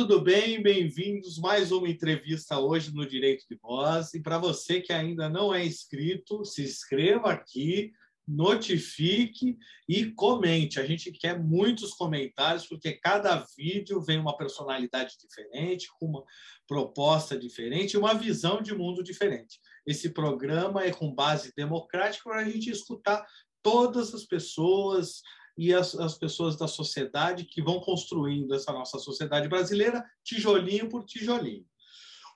Tudo bem? Bem-vindos mais uma entrevista hoje no Direito de Voz. E para você que ainda não é inscrito, se inscreva aqui, notifique e comente. A gente quer muitos comentários, porque cada vídeo vem uma personalidade diferente, com uma proposta diferente, uma visão de mundo diferente. Esse programa é com base democrática para a gente escutar todas as pessoas, e as, as pessoas da sociedade que vão construindo essa nossa sociedade brasileira, tijolinho por tijolinho.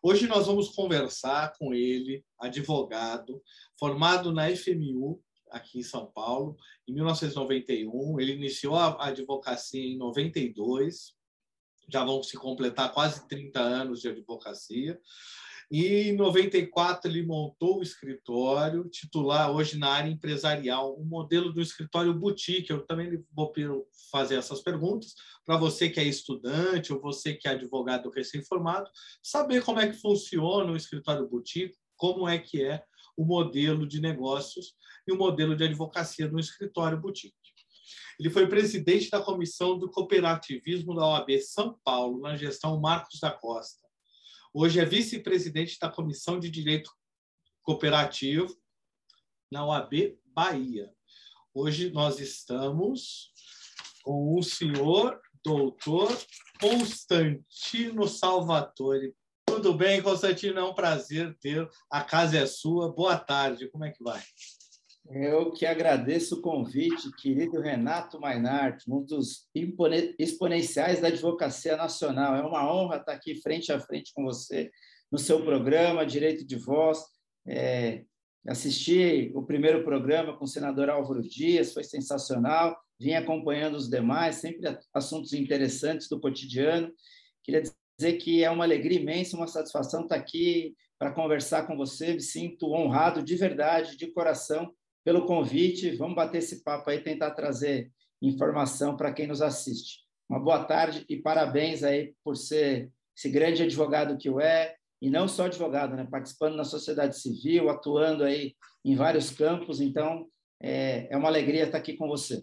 Hoje nós vamos conversar com ele, advogado, formado na FMU, aqui em São Paulo, em 1991. Ele iniciou a advocacia em 92, já vão se completar quase 30 anos de advocacia. E em 94 ele montou o escritório titular hoje na área empresarial, um modelo do escritório boutique. Eu também vou fazer essas perguntas para você que é estudante ou você que é advogado recém-formado, saber como é que funciona o escritório boutique, como é que é o modelo de negócios e o modelo de advocacia no escritório boutique. Ele foi presidente da comissão do cooperativismo da OAB São Paulo, na gestão Marcos da Costa. Hoje é vice-presidente da Comissão de Direito Cooperativo na OAB Bahia. Hoje nós estamos com o senhor doutor Constantino Salvatore. Tudo bem, Constantino? É um prazer ter. A casa é sua. Boa tarde. Como é que vai? Eu que agradeço o convite, querido Renato Mainart, um dos exponenciais da advocacia nacional. É uma honra estar aqui frente a frente com você no seu programa Direito de Voz. É, assisti o primeiro programa com o senador Álvaro Dias, foi sensacional. Vim acompanhando os demais, sempre assuntos interessantes do cotidiano. Queria dizer que é uma alegria imensa, uma satisfação estar aqui para conversar com você. Me sinto honrado de verdade, de coração, pelo convite. Vamos bater esse papo aí, tentar trazer informação para quem nos assiste. Uma boa tarde e parabéns aí por ser esse grande advogado que o é, e não só advogado, né? participando na sociedade civil, atuando aí em vários campos. Então, é, é uma alegria estar aqui com você.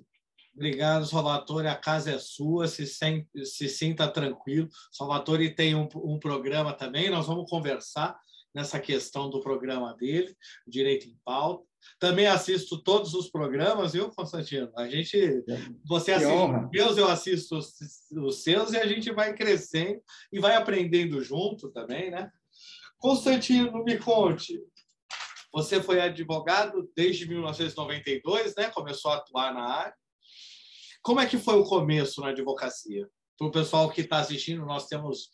Obrigado, Salvatore. A casa é sua, se, sem, se sinta tranquilo. Salvatore tem um, um programa também, nós vamos conversar nessa questão do programa dele, Direito em Pauta. Também assisto todos os programas, viu, Constantino? A gente, você assiste os meus, eu assisto os, os seus e a gente vai crescendo e vai aprendendo junto também, né? Constantino, me conte. Você foi advogado desde 1992, né? Começou a atuar na área. Como é que foi o começo na advocacia? Para o pessoal que está assistindo, nós temos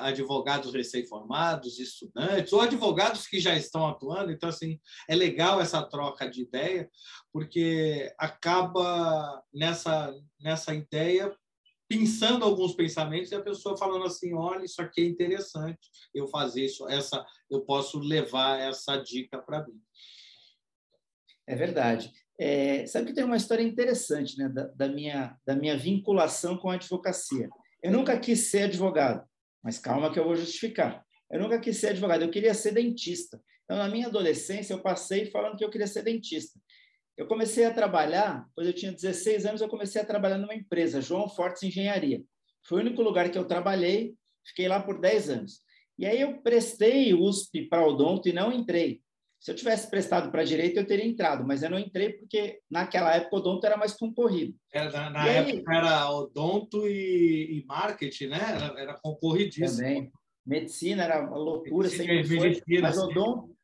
advogados recém-formados, estudantes, ou advogados que já estão atuando. Então, assim, é legal essa troca de ideia, porque acaba nessa, nessa ideia pensando alguns pensamentos e a pessoa falando assim, olha, isso aqui é interessante, eu fazer isso, essa, eu posso levar essa dica para mim. É verdade. É, sabe que tem uma história interessante né, da, da, minha, da minha vinculação com a advocacia. Eu nunca quis ser advogado. Mas calma que eu vou justificar. Eu nunca quis ser advogado, eu queria ser dentista. Então, na minha adolescência, eu passei falando que eu queria ser dentista. Eu comecei a trabalhar, quando eu tinha 16 anos, eu comecei a trabalhar numa empresa, João Fortes Engenharia. Foi o único lugar que eu trabalhei, fiquei lá por 10 anos. E aí eu prestei USP para odonto e não entrei. Se eu tivesse prestado para direito, eu teria entrado, mas eu não entrei porque naquela época o odonto era mais concorrido. Era, na, na época aí, era odonto e, e marketing, né? Era, era concorridíssimo. Também. Medicina era uma loucura, medicina, sempre foi. Medicina, mas odonto,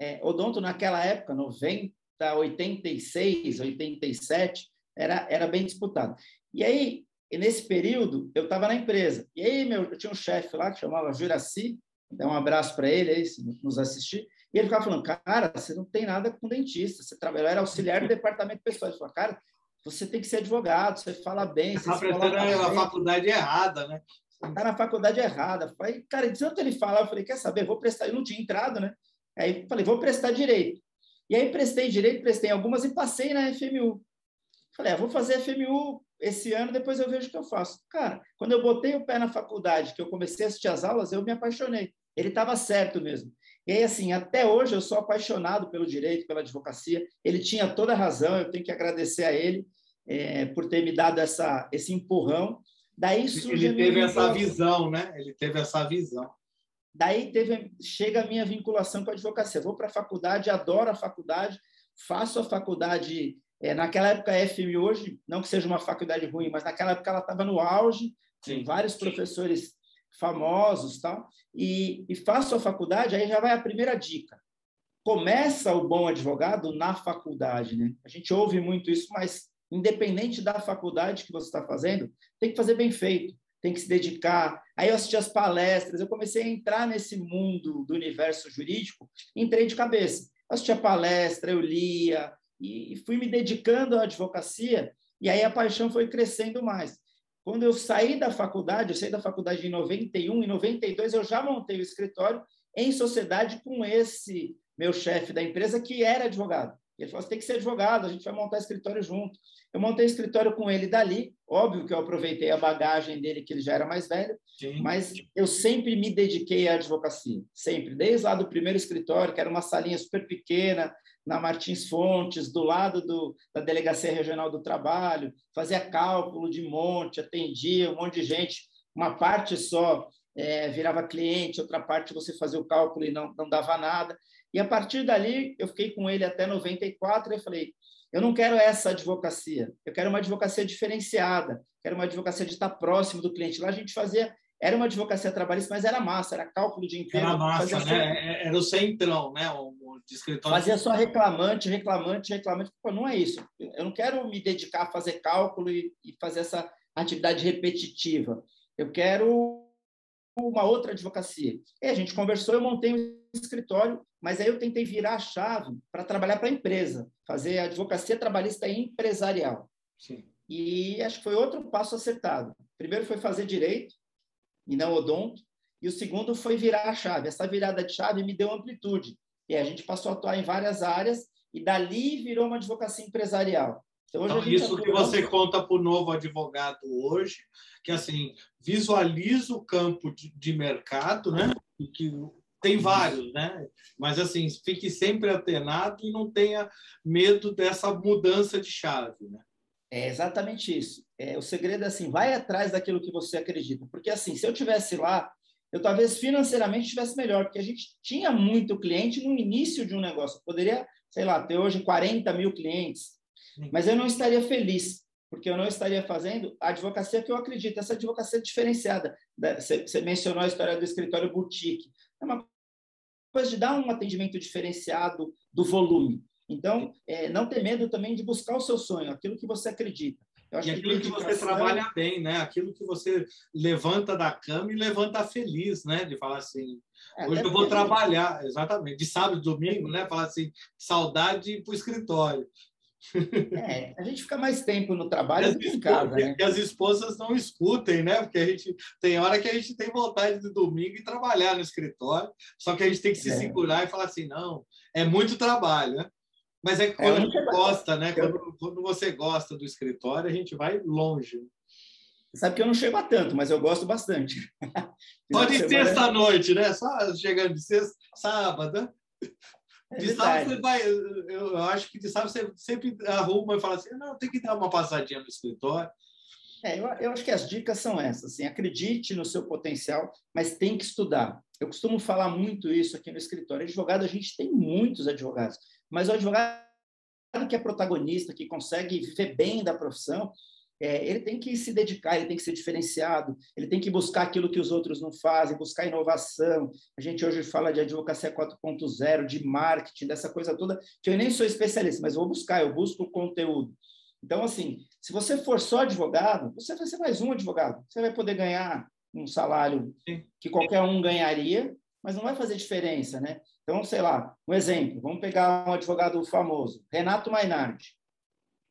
é, odonto naquela época, 90, 86, 87, era, era bem disputado. E aí, nesse período, eu estava na empresa. E aí, meu, eu tinha um chefe lá que chamava Juraci, dá um abraço para ele aí, se nos assistir. E ele ficava falando, cara, você não tem nada com dentista, você trabalha, era auxiliar do departamento pessoal. Ele falou, cara, você tem que ser advogado, você fala bem. Você está na faculdade errada, né? Está na faculdade errada. Falei, cara, de tanto ele falar, eu falei, quer saber, vou prestar. Eu não tinha entrado, né? Aí falei, vou prestar direito. E aí prestei direito, prestei algumas e passei na FMU. Falei, ah, vou fazer FMU esse ano, depois eu vejo o que eu faço. Cara, quando eu botei o pé na faculdade, que eu comecei a assistir as aulas, eu me apaixonei. Ele estava certo mesmo. E aí, assim, até hoje eu sou apaixonado pelo direito, pela advocacia. Ele tinha toda a razão, eu tenho que agradecer a ele é, por ter me dado essa, esse empurrão. Daí surge Ele teve essa visão, né? Ele teve essa visão. Daí teve, chega a minha vinculação com a advocacia. Vou para a faculdade, adoro a faculdade, faço a faculdade. É, naquela época, a FMI hoje, não que seja uma faculdade ruim, mas naquela época ela estava no auge, Sim. vários professores famosos tal, e, e faço a faculdade, aí já vai a primeira dica. Começa o bom advogado na faculdade, né? A gente ouve muito isso, mas independente da faculdade que você está fazendo, tem que fazer bem feito tem que se dedicar. Aí eu assisti as palestras, eu comecei a entrar nesse mundo do universo jurídico, entrei de cabeça. Eu assistia palestra, eu lia e fui me dedicando à advocacia e aí a paixão foi crescendo mais. Quando eu saí da faculdade, eu saí da faculdade em 91, em 92 eu já montei o escritório em sociedade com esse meu chefe da empresa que era advogado. Ele falou: você tem que ser advogado, a gente vai montar escritório junto. Eu montei escritório com ele dali. Óbvio que eu aproveitei a bagagem dele, que ele já era mais velho, Sim. mas eu sempre me dediquei à advocacia. Sempre. Desde lá do primeiro escritório, que era uma salinha super pequena, na Martins Fontes, do lado do, da Delegacia Regional do Trabalho, fazia cálculo de monte, atendia um monte de gente. Uma parte só é, virava cliente, outra parte você fazia o cálculo e não, não dava nada. E a partir dali, eu fiquei com ele até 94 e falei, eu não quero essa advocacia, eu quero uma advocacia diferenciada, quero uma advocacia de estar próximo do cliente. Lá a gente fazia, era uma advocacia trabalhista, mas era massa, era cálculo de emprego. Era massa, né? É, era o centrão, né? O, de escritório. Fazia só reclamante, reclamante, reclamante. Pô, não é isso. Eu não quero me dedicar a fazer cálculo e, e fazer essa atividade repetitiva. Eu quero uma outra advocacia. E a gente conversou, eu montei um escritório, mas aí eu tentei virar a chave para trabalhar para a empresa, fazer advocacia trabalhista empresarial. Sim. E acho que foi outro passo acertado. Primeiro foi fazer direito, e não odonto, e o segundo foi virar a chave. Essa virada de chave me deu amplitude. E a gente passou a atuar em várias áreas, e dali virou uma advocacia empresarial. Então, então isso que você conta para o novo advogado hoje, que assim visualiza o campo de, de mercado, né? E que tem vários, né? Mas assim, fique sempre atenado e não tenha medo dessa mudança de chave, né? É exatamente isso. É, o segredo é assim, vai atrás daquilo que você acredita, porque assim, se eu tivesse lá, eu talvez financeiramente estivesse melhor, porque a gente tinha muito cliente no início de um negócio. Eu poderia, sei lá, ter hoje 40 mil clientes, mas eu não estaria feliz, porque eu não estaria fazendo a advocacia que eu acredito, essa advocacia diferenciada. Você mencionou a história do escritório boutique. É uma coisa de dar um atendimento diferenciado do volume. Então, é, não ter medo também de buscar o seu sonho, aquilo que você acredita. E aquilo que, que você trabalha bem, né? Aquilo que você levanta da cama e levanta feliz, né? De falar assim, é, hoje eu vou trabalhar, exatamente. De sábado e domingo, né? Falar assim, saudade para o escritório. É, a gente fica mais tempo no trabalho do que em casa, né? Que as esposas não escutem, né? Porque a gente tem hora que a gente tem vontade de domingo e trabalhar no escritório, só que a gente tem que se é. segurar e falar assim, não, é muito trabalho, né? Mas é, é quando a gente gosta, né? Quando, quando você gosta do escritório, a gente vai longe. Sabe que eu não chego a tanto, mas eu gosto bastante. Só de sexta-noite, né? Só chegando de sexta, sábado, né? É de sábado você vai, eu acho que de sábado você sempre arruma e fala assim, não, tem que dar uma passadinha no escritório. É, eu, eu acho que as dicas são essas, assim, acredite no seu potencial, mas tem que estudar. Eu costumo falar muito isso aqui no escritório. Advogado, a gente tem muitos advogados, mas o advogado que é protagonista, que consegue viver bem da profissão, é, ele tem que se dedicar, ele tem que ser diferenciado, ele tem que buscar aquilo que os outros não fazem, buscar inovação. A gente hoje fala de advocacia 4.0, de marketing, dessa coisa toda, que eu nem sou especialista, mas vou buscar, eu busco conteúdo. Então, assim, se você for só advogado, você vai ser mais um advogado. Você vai poder ganhar um salário que qualquer um ganharia, mas não vai fazer diferença, né? Então, sei lá, um exemplo, vamos pegar um advogado famoso, Renato Mainardi.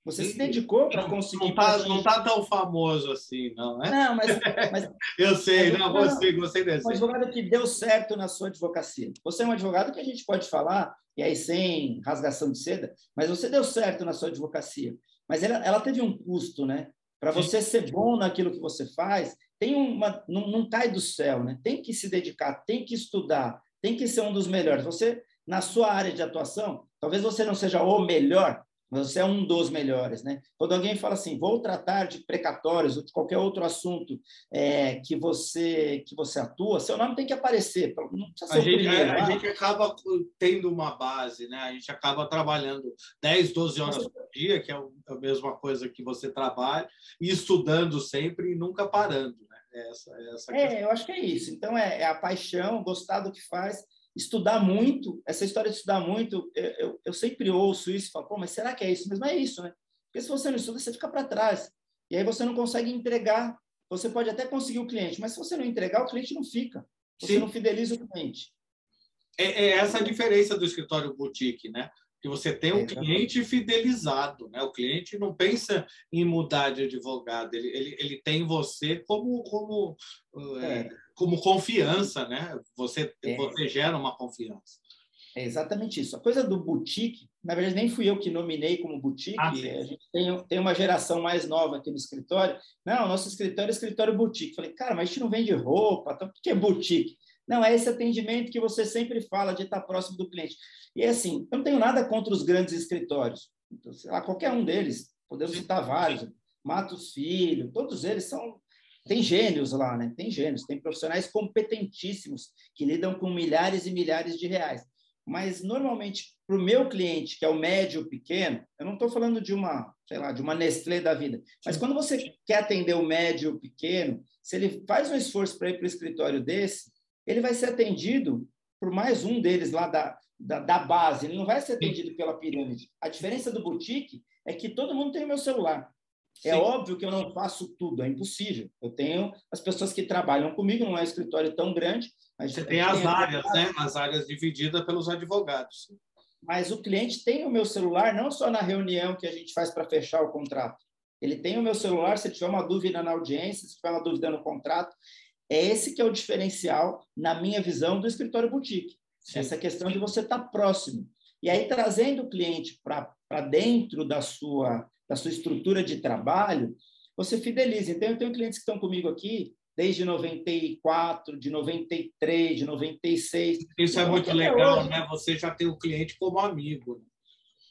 Você se dedicou para conseguir. Não está tá tão famoso assim, não, né? Não, mas. mas eu sei, não, você, gostei desse. Um advogado que deu certo na sua advocacia. Você é um advogado que a gente pode falar, e aí sem rasgação de seda, mas você deu certo na sua advocacia. Mas ela, ela teve um custo, né? Para você ser bom naquilo que você faz, tem uma, não, não cai do céu, né? Tem que se dedicar, tem que estudar, tem que ser um dos melhores. Você, na sua área de atuação, talvez você não seja o melhor, você é um dos melhores, né? Quando alguém fala assim, vou tratar de precatórios ou de qualquer outro assunto é, que você que você atua, seu nome tem que aparecer. Não precisa ser a, gente, primeiro, a, a gente acaba tendo uma base, né? A gente acaba trabalhando 10, 12 horas por dia, que é a mesma coisa que você trabalha, e estudando sempre e nunca parando, né? Essa, essa é, eu acho que é isso. Então, é, é a paixão, gostar do que faz estudar muito, essa história de estudar muito, eu, eu, eu sempre ouço isso e falo, pô, mas será que é isso? Mas não é isso, né? Porque se você não estuda, você fica para trás. E aí você não consegue entregar. Você pode até conseguir o cliente, mas se você não entregar, o cliente não fica. Você Sim. não fideliza o cliente. É, é, essa a diferença do escritório boutique, né? Que você tem um cliente fidelizado, né? O cliente não pensa em mudar de advogado, ele, ele, ele tem você como, como é, é como confiança, né? Você, é. você gera uma confiança. É exatamente isso. A coisa do boutique, na verdade, nem fui eu que nominei como boutique. Ah, a gente tem, tem uma geração mais nova aqui no escritório. Não, nosso escritório é escritório boutique. Falei, cara, mas a gente não vende roupa, então, o que é boutique? Não, é esse atendimento que você sempre fala de estar próximo do cliente. E é assim, eu não tenho nada contra os grandes escritórios. Então, sei lá, qualquer um deles, podemos citar vários. Matos Filho, todos eles são tem gênios lá, né? Tem gênios, tem profissionais competentíssimos que lidam com milhares e milhares de reais. Mas normalmente para o meu cliente, que é o médio pequeno, eu não estou falando de uma, sei lá, de uma Nestlé da vida. Mas quando você quer atender o médio pequeno, se ele faz um esforço para ir para o escritório desse, ele vai ser atendido por mais um deles lá da, da, da base. Ele não vai ser atendido pela pirâmide. A diferença do boutique é que todo mundo tem o meu celular. É Sim. óbvio que eu não faço tudo, é impossível. Eu tenho as pessoas que trabalham comigo, não é um escritório tão grande. Você tem as áreas, né? As áreas divididas pelos advogados. Mas o cliente tem o meu celular não só na reunião que a gente faz para fechar o contrato. Ele tem o meu celular se tiver uma dúvida na audiência, se tiver uma dúvida no contrato. É esse que é o diferencial, na minha visão, do escritório boutique. Sim. Essa questão de você estar tá próximo. E aí, trazendo o cliente para dentro da sua da sua estrutura de trabalho, você fideliza. Então, eu tenho clientes que estão comigo aqui desde 94, de 93, de 96. Isso é muito legal, hoje. né? Você já tem o cliente como amigo.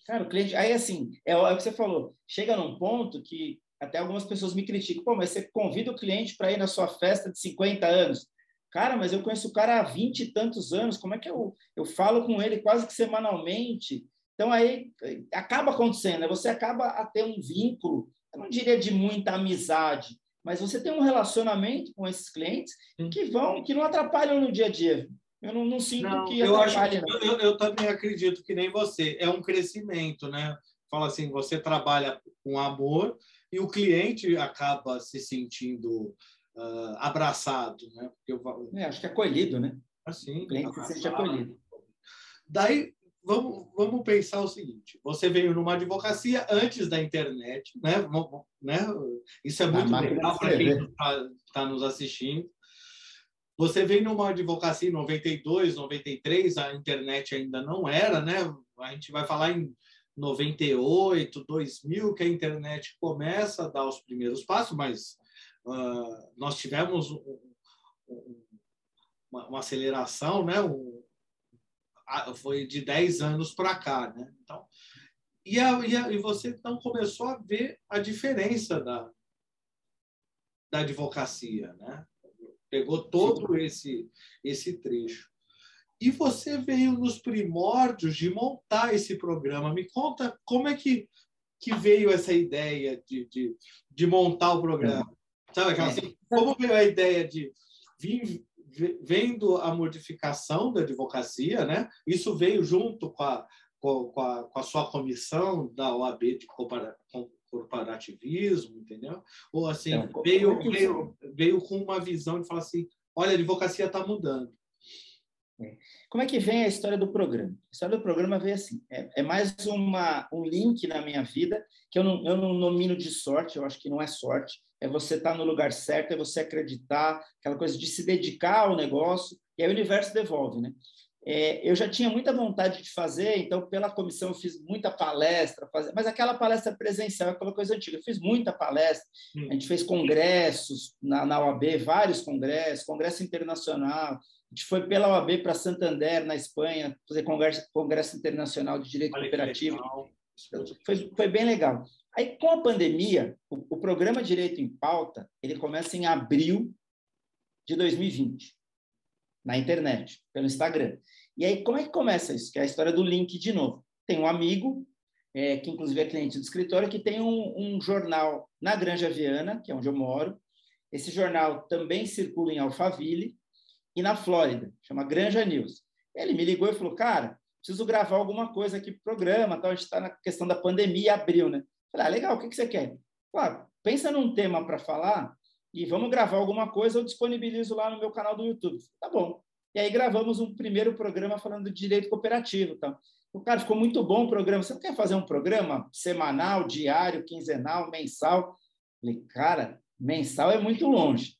Cara, o cliente. Aí, assim, é, é o que você falou. Chega num ponto que até algumas pessoas me criticam. Pô, mas você convida o cliente para ir na sua festa de 50 anos. Cara, mas eu conheço o cara há 20 e tantos anos. Como é que eu, eu falo com ele quase que semanalmente? Então, aí acaba acontecendo, né? você acaba a ter um vínculo, eu não diria de muita amizade, mas você tem um relacionamento com esses clientes que vão, que não atrapalham no dia a dia. Eu não, não sinto não, que eu atrapalha. Acho, eu, eu, também acredito que nem você. É um crescimento, né? Fala assim, você trabalha com amor e o cliente acaba se sentindo uh, abraçado, né? Eu, é, acho que é acolhido, né? Assim, o cliente abraçado. se sente acolhido. Daí, vamos, vamos pensar o seguinte: você veio numa advocacia antes da internet, né? né? Isso é muito legal para quem está tá nos assistindo. Você veio numa advocacia em 92, 93, a internet ainda não era, né? A gente vai falar em 98, 2000, que a internet começa a dar os primeiros passos, mas uh, nós tivemos um, um, uma, uma, aceleração, né? Um, foi de 10 anos para cá, né? Então, e, a, e, a, e, você então começou a ver a diferença da, da advocacia, né? Pegou todo esse esse trecho. E você veio nos primórdios de montar esse programa. Me conta como é que, que veio essa ideia de, de, de montar o programa. Sabe, é. assim, como veio a ideia de vir, vendo a modificação da advocacia, né? Isso veio junto com a, com a, com a sua comissão da OAB de corporativismo, entendeu? Ou assim, é, veio, veio, veio com uma visão de falar assim, olha, a advocacia está mudando. É. Como é que vem a história do programa? A história do programa veio assim, é, é, mais uma, um link na minha vida que eu não, eu não nomino de sorte, eu acho que não é sorte, é você estar no lugar certo, é você acreditar, aquela coisa de se dedicar ao negócio, e aí o universo devolve, né? É, eu já tinha muita vontade de fazer, então pela comissão eu fiz muita palestra, mas aquela palestra presencial, aquela coisa antiga, eu fiz muita palestra, hum. a gente fez congressos na, na OAB, vários congressos, congresso internacional, a gente foi pela OAB para Santander, na Espanha, fazer congresso, congresso internacional de direito Olha cooperativo. Foi, foi bem legal. Aí, com a pandemia, o, o programa Direito em Pauta, ele começa em abril de 2020, na internet, pelo Instagram. E aí, como é que começa isso? Que é a história do link de novo. Tem um amigo, é, que inclusive é cliente do escritório, que tem um, um jornal na Granja Viana, que é onde eu moro. Esse jornal também circula em Alphaville e na Flórida, chama Granja News. Ele me ligou e falou, cara, preciso gravar alguma coisa aqui para o programa, tal. a gente está na questão da pandemia, abril, né? Falei, ah, legal, o que, que você quer? Claro, pensa num tema para falar e vamos gravar alguma coisa, eu disponibilizo lá no meu canal do YouTube. Tá bom. E aí gravamos um primeiro programa falando de direito cooperativo. Tá? O cara ficou muito bom o programa. Você não quer fazer um programa semanal, diário, quinzenal, mensal? Falei, cara, mensal é muito longe.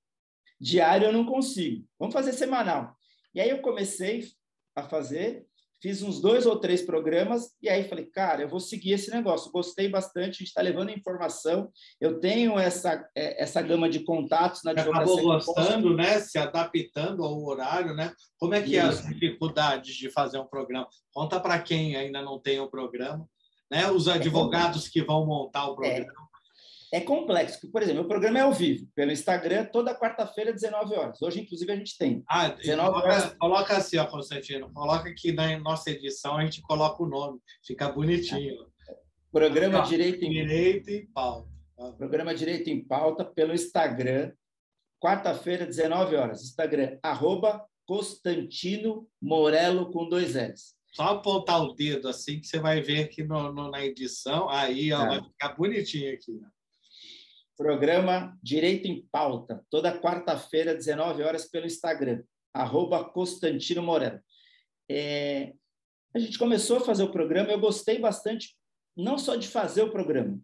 Diário eu não consigo. Vamos fazer semanal. E aí eu comecei a fazer fiz uns dois ou três programas e aí falei, cara, eu vou seguir esse negócio. Gostei bastante, a gente está levando informação. Eu tenho essa, é, essa gama de contatos na advocacia. Acabou gostando, né? Se adaptando ao horário, né? Como é que Isso. é as dificuldades de fazer um programa? Conta para quem ainda não tem o um programa, né? Os é advogados é que vão montar o programa. É é complexo. Por exemplo, o programa é ao vivo, pelo Instagram, toda quarta-feira, 19 horas. Hoje, inclusive, a gente tem. Ah, 19 coloca, horas. coloca assim, ó, Constantino. Coloca aqui na nossa edição, a gente coloca o nome. Fica bonitinho. Programa Direito em... Direito em Pauta. Programa Direito em Pauta pelo Instagram, quarta-feira, 19 horas. Instagram, arroba Constantino Morello com dois S. Só apontar o dedo assim que você vai ver aqui no, no na edição. Aí ó, tá. vai ficar bonitinho aqui. Né? Programa Direito em Pauta, toda quarta-feira, 19 horas, pelo Instagram, arroba Constantino Moreno. É, a gente começou a fazer o programa, eu gostei bastante, não só de fazer o programa,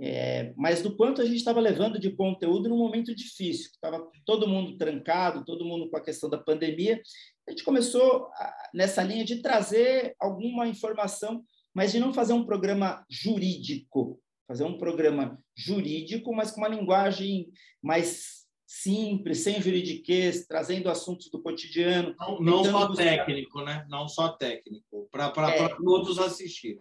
é, mas do quanto a gente estava levando de conteúdo num momento difícil, estava todo mundo trancado, todo mundo com a questão da pandemia. A gente começou a, nessa linha de trazer alguma informação, mas de não fazer um programa jurídico, fazer um programa jurídico, mas com uma linguagem mais simples, sem juridiquês, trazendo assuntos do cotidiano. Não, não só buscar... técnico, né? Não só técnico, para é, todos assistirem.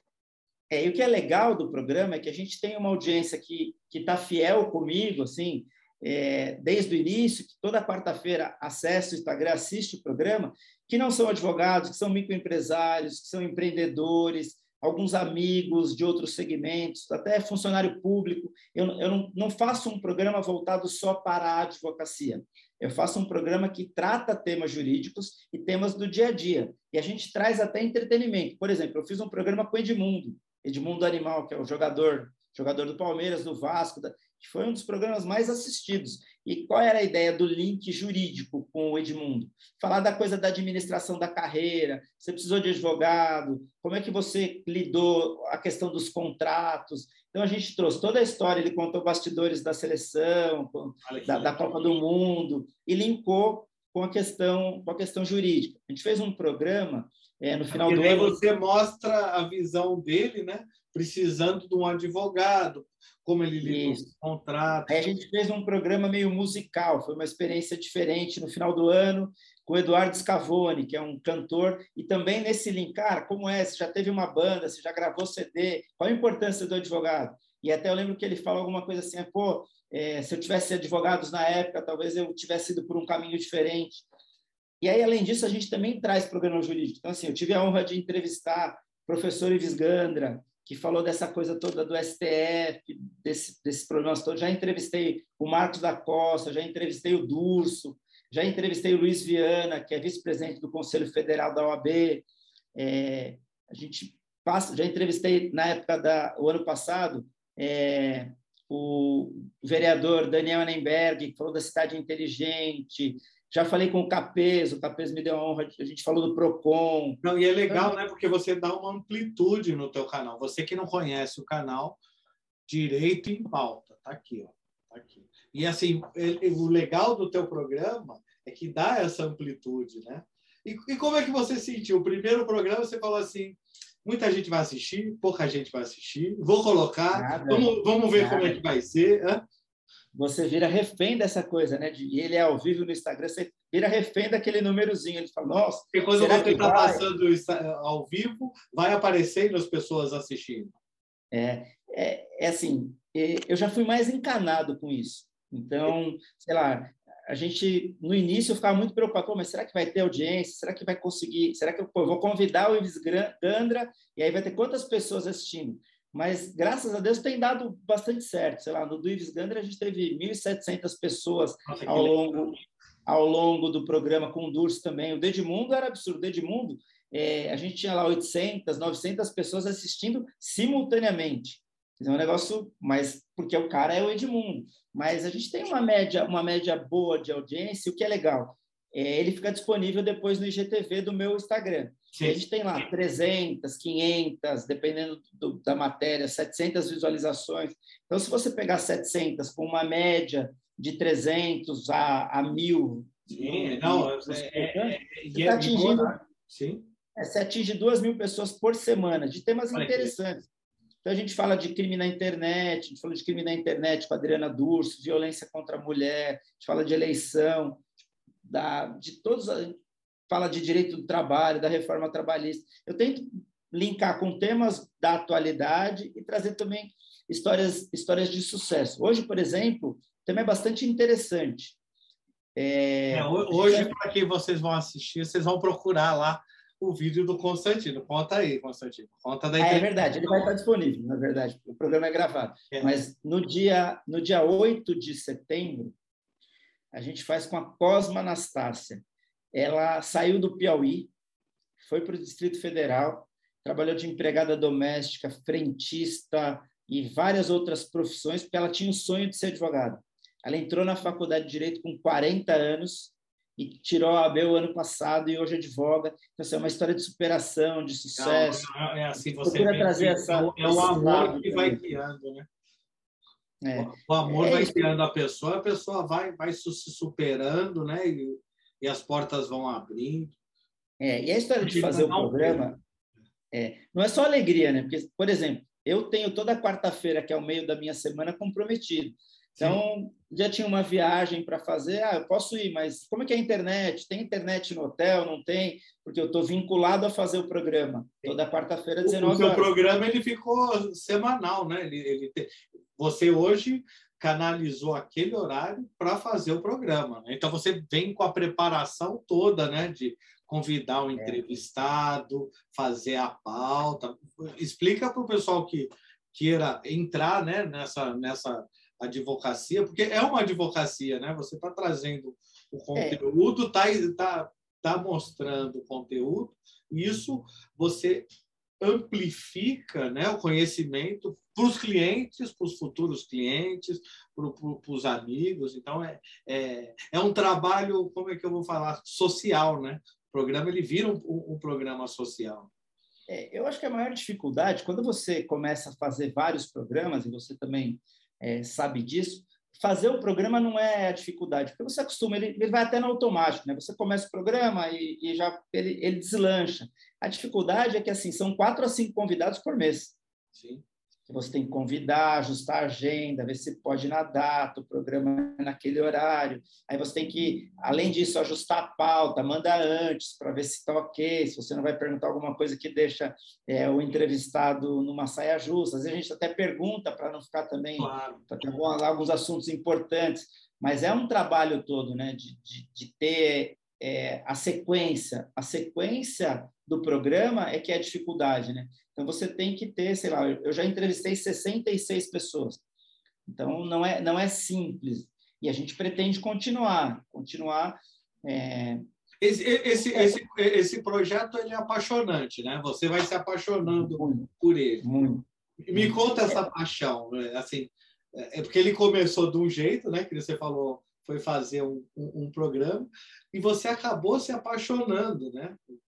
É, e o que é legal do programa é que a gente tem uma audiência que está fiel comigo, assim, é, desde o início, que toda quarta-feira acessa o Instagram, assiste o programa, que não são advogados, que são microempresários, que são empreendedores, alguns amigos de outros segmentos, até funcionário público. Eu, eu não, não faço um programa voltado só para a advocacia. Eu faço um programa que trata temas jurídicos e temas do dia a dia. E a gente traz até entretenimento. Por exemplo, eu fiz um programa com Edmundo, Edmundo Animal, que é o jogador, jogador do Palmeiras, do Vasco, da, que foi um dos programas mais assistidos. E qual era a ideia do link jurídico com o Edmundo? Falar da coisa da administração da carreira, você precisou de advogado, como é que você lidou a questão dos contratos. Então, a gente trouxe toda a história, ele contou bastidores da seleção, da, da Copa do Mundo, e linkou com a questão, com a questão jurídica. A gente fez um programa é, no final Porque do ano. você mostra a visão dele, né? Precisando de um advogado, como ele lida com o contrato. Aí a gente fez um programa meio musical, foi uma experiência diferente no final do ano, com o Eduardo Scavone, que é um cantor, e também nesse link, cara, como é? Você já teve uma banda, você já gravou CD, qual a importância do advogado? E até eu lembro que ele falou alguma coisa assim, pô, é, se eu tivesse advogados na época, talvez eu tivesse ido por um caminho diferente. E aí, além disso, a gente também traz programa jurídico. Então, assim, eu tive a honra de entrevistar o professor Ives Gandra, que falou dessa coisa toda do STF, desse, desses problemas todos. Já entrevistei o Marcos da Costa, já entrevistei o Durso, já entrevistei o Luiz Viana, que é vice-presidente do Conselho Federal da OAB. É, a gente passa, já entrevistei na época da o ano passado é, o vereador Daniel Annenberg, que falou da cidade inteligente, já falei com o Capes, o Capes me deu a honra, a gente falou do Procon. Não, e é legal, então, né? Porque você dá uma amplitude no teu canal. Você que não conhece o canal, Direito em Pauta, tá aqui, ó. Tá aqui. E assim, ele, o legal do teu programa é que dá essa amplitude, né? E, e como é que você sentiu? O primeiro programa você falou assim, muita gente vai assistir, pouca gente vai assistir, vou colocar, Nada. vamos, vamos ver Nada. como é que vai ser. Hein? Você vira refém dessa coisa, né? De, ele é ao vivo no Instagram, você vira refém daquele númerozinho. Ele fala, nossa. E quando você está passando ao vivo, vai aparecer as pessoas assistindo. É, é, é assim, eu já fui mais encanado com isso. Então, sei lá, a gente, no início, eu ficava muito preocupado, mas será que vai ter audiência? Será que vai conseguir? Será que eu, pô, eu vou convidar o Ives Gandra e aí vai ter quantas pessoas assistindo? Mas, graças a Deus, tem dado bastante certo. Sei lá, no do Ives Gandra, a gente teve 1.700 pessoas ao longo, ao longo do programa, com o Durso também. O Dedmundo era absurdo. O Dedmundo, é, a gente tinha lá 800, 900 pessoas assistindo simultaneamente. É um negócio, mas porque o cara é o Edmundo. Mas a gente tem uma média, uma média boa de audiência, o que é legal. É, ele fica disponível depois no IGTV do meu Instagram. A gente tem lá 300, 500, dependendo do, da matéria, 700 visualizações. Então, se você pegar 700 com uma média de 300 a, a 1.000... Sim, não, é, é, é, você está atingindo... Sim. É, você atinge 2 mil pessoas por semana, de temas Olha interessantes. Então, a gente fala de crime na internet, a gente fala de crime na internet com a Adriana Durso, violência contra a mulher, a gente fala de eleição, da, de todos, fala de direito do trabalho, da reforma trabalhista. Eu tento linkar com temas da atualidade e trazer também histórias, histórias de sucesso. Hoje, por exemplo, o tema é bastante interessante. É, é, hoje, para quem vocês vão assistir, vocês vão procurar lá o vídeo do Constantino. Conta aí, Constantino. Conta da ah, é verdade, ele vai estar disponível, na verdade. O programa é gravado. É. Mas no dia, no dia 8 de setembro, a gente faz com a Cosma Anastácia. Ela saiu do Piauí, foi para o Distrito Federal, trabalhou de empregada doméstica, frentista e várias outras profissões, porque ela tinha o sonho de ser advogada. Ela entrou na faculdade de Direito com 40 anos, e tirou a AB o ano passado e hoje advoga. Então, assim, é uma história de superação, de sucesso. Não, é assim, você trazer essa, é o amor que vai criando, né? É. O amor é, vai criando a pessoa, a pessoa vai, vai se superando, né? E, e as portas vão abrindo. É, e a história de fazer o programa é, não é só alegria, né? Porque, por exemplo, eu tenho toda quarta-feira, que é o meio da minha semana, comprometido. Então, Sim. já tinha uma viagem para fazer. Ah, eu posso ir, mas como é que é a internet? Tem internet no hotel? Não tem? Porque eu estou vinculado a fazer o programa. Toda quarta-feira, 19 horas. O seu programa ele ficou semanal, né? Ele, ele te... Você hoje canalizou aquele horário para fazer o programa. Né? Então, você vem com a preparação toda, né? De convidar o um é. entrevistado, fazer a pauta. Explica para o pessoal que queira entrar né, nessa, nessa advocacia, porque é uma advocacia, né? Você está trazendo o conteúdo, está é. tá, tá mostrando o conteúdo, isso você amplifica né, o conhecimento para os clientes, para os futuros clientes, para, para os amigos. Então, é, é, é um trabalho, como é que eu vou falar, social, né? O programa ele vira um, um programa social. É, eu acho que a maior dificuldade, quando você começa a fazer vários programas, e você também é, sabe disso, fazer o programa não é a dificuldade, porque você acostuma, ele, ele vai até no automático, né? Você começa o programa e, e já ele, ele deslancha. A dificuldade é que assim são quatro a cinco convidados por mês. Sim você tem que convidar, ajustar a agenda, ver se pode ir na data, o programa é naquele horário. Aí você tem que, além disso, ajustar a pauta, manda antes para ver se está ok, se você não vai perguntar alguma coisa que deixa é, o entrevistado numa saia justa. Às vezes a gente até pergunta para não ficar também, claro. para ter alguns assuntos importantes, mas é um trabalho todo, né, de, de, de ter é, a sequência. A sequência do programa é que é a dificuldade, né? Então você tem que ter, sei lá, eu já entrevistei 66 pessoas. Então não é não é simples e a gente pretende continuar, continuar. É... Esse, esse, é... esse, esse projeto é apaixonante, né? Você vai se apaixonando muito, por ele. Muito. Me conta essa paixão, né? assim, é porque ele começou de um jeito, né? Que você falou, foi fazer um, um, um programa e você acabou se apaixonando, né?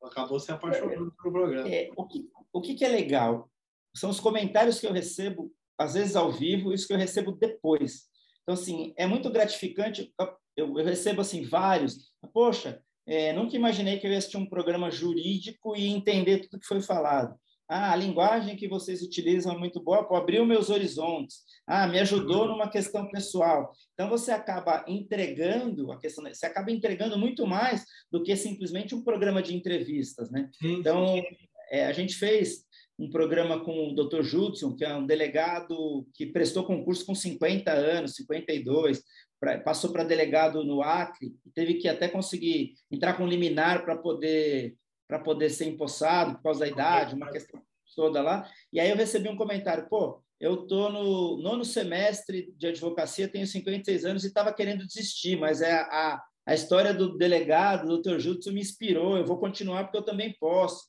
Acabou se apaixonando pelo programa. É, o que, o que, é legal? São os comentários que eu recebo, às vezes ao vivo, e isso que eu recebo depois. Então, assim, é muito gratificante. Eu, eu recebo, assim, vários. Poxa, é, nunca imaginei que eu ia assistir um programa jurídico e entender tudo que foi falado. Ah, a linguagem que vocês utilizam é muito boa, abriu meus horizontes. Ah, me ajudou uhum. numa questão pessoal. Então você acaba entregando a questão, você acaba entregando muito mais do que simplesmente um programa de entrevistas, né? Então é, a gente fez um programa com o Dr. Judson, que é um delegado que prestou concurso com 50 anos, 52, pra, passou para delegado no Acre, teve que até conseguir entrar com liminar para poder para poder ser empossado por causa da idade, uma questão toda lá. E aí eu recebi um comentário, pô, eu estou no nono semestre de advocacia, tenho 56 anos e estava querendo desistir, mas é a, a história do delegado, do Dr. Judson, me inspirou, eu vou continuar porque eu também posso.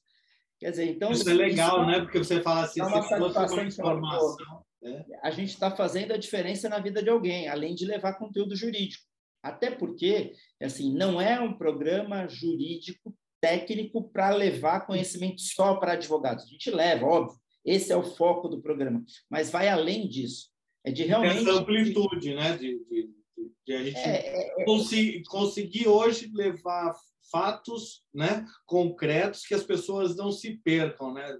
Quer dizer, então... Isso é legal, isso, né? Porque você fala assim, uma satisfação uma informação. Né? A gente está fazendo a diferença na vida de alguém, além de levar conteúdo jurídico. Até porque, assim, não é um programa jurídico técnico para levar conhecimento só para advogados. A gente leva, óbvio, esse é o foco do programa, mas vai além disso. É de realmente. Essa amplitude, né? De, de, de a gente é, é, é, conseguir, conseguir hoje levar fatos né, concretos que as pessoas não se percam, né?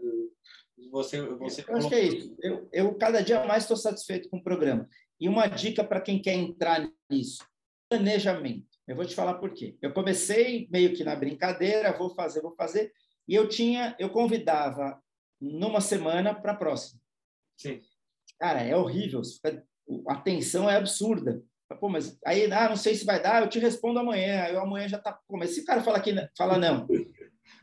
Você, você eu acho que é isso. Eu, eu cada dia mais estou satisfeito com o programa. E uma dica para quem quer entrar nisso: planejamento. Eu vou te falar por quê. Eu comecei meio que na brincadeira, vou fazer, vou fazer, e eu tinha, eu convidava numa semana para a próxima. Sim. Cara, é horrível. A tensão é absurda. Pô, mas aí, ah, não sei se vai dar, eu te respondo amanhã. Aí amanhã já tá. Pô, mas se o cara fala que fala não, como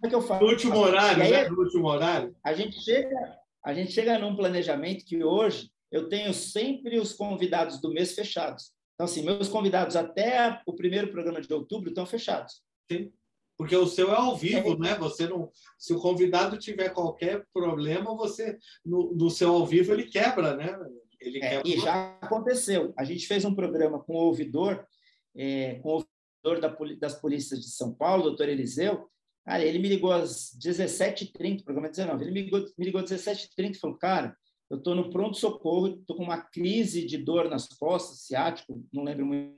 é que eu falo? No último horário, aí, né? No último horário. A gente chega, a gente chega num planejamento que hoje eu tenho sempre os convidados do mês fechados. Então, assim, meus convidados até o primeiro programa de outubro estão fechados. Sim. Porque o seu é ao vivo, é. né? Você não, se o convidado tiver qualquer problema, você no, no seu ao vivo ele quebra, né? Ele é, quebra. E já aconteceu. A gente fez um programa com o ouvidor, é, com o ouvidor da, das polícias de São Paulo, doutor Eliseu. Cara, ele me ligou às 17h30, programa 19. Ele me ligou, me ligou às 17h30 e falou: Cara, eu estou no pronto-socorro, estou com uma crise de dor nas costas, ciático, não lembro muito.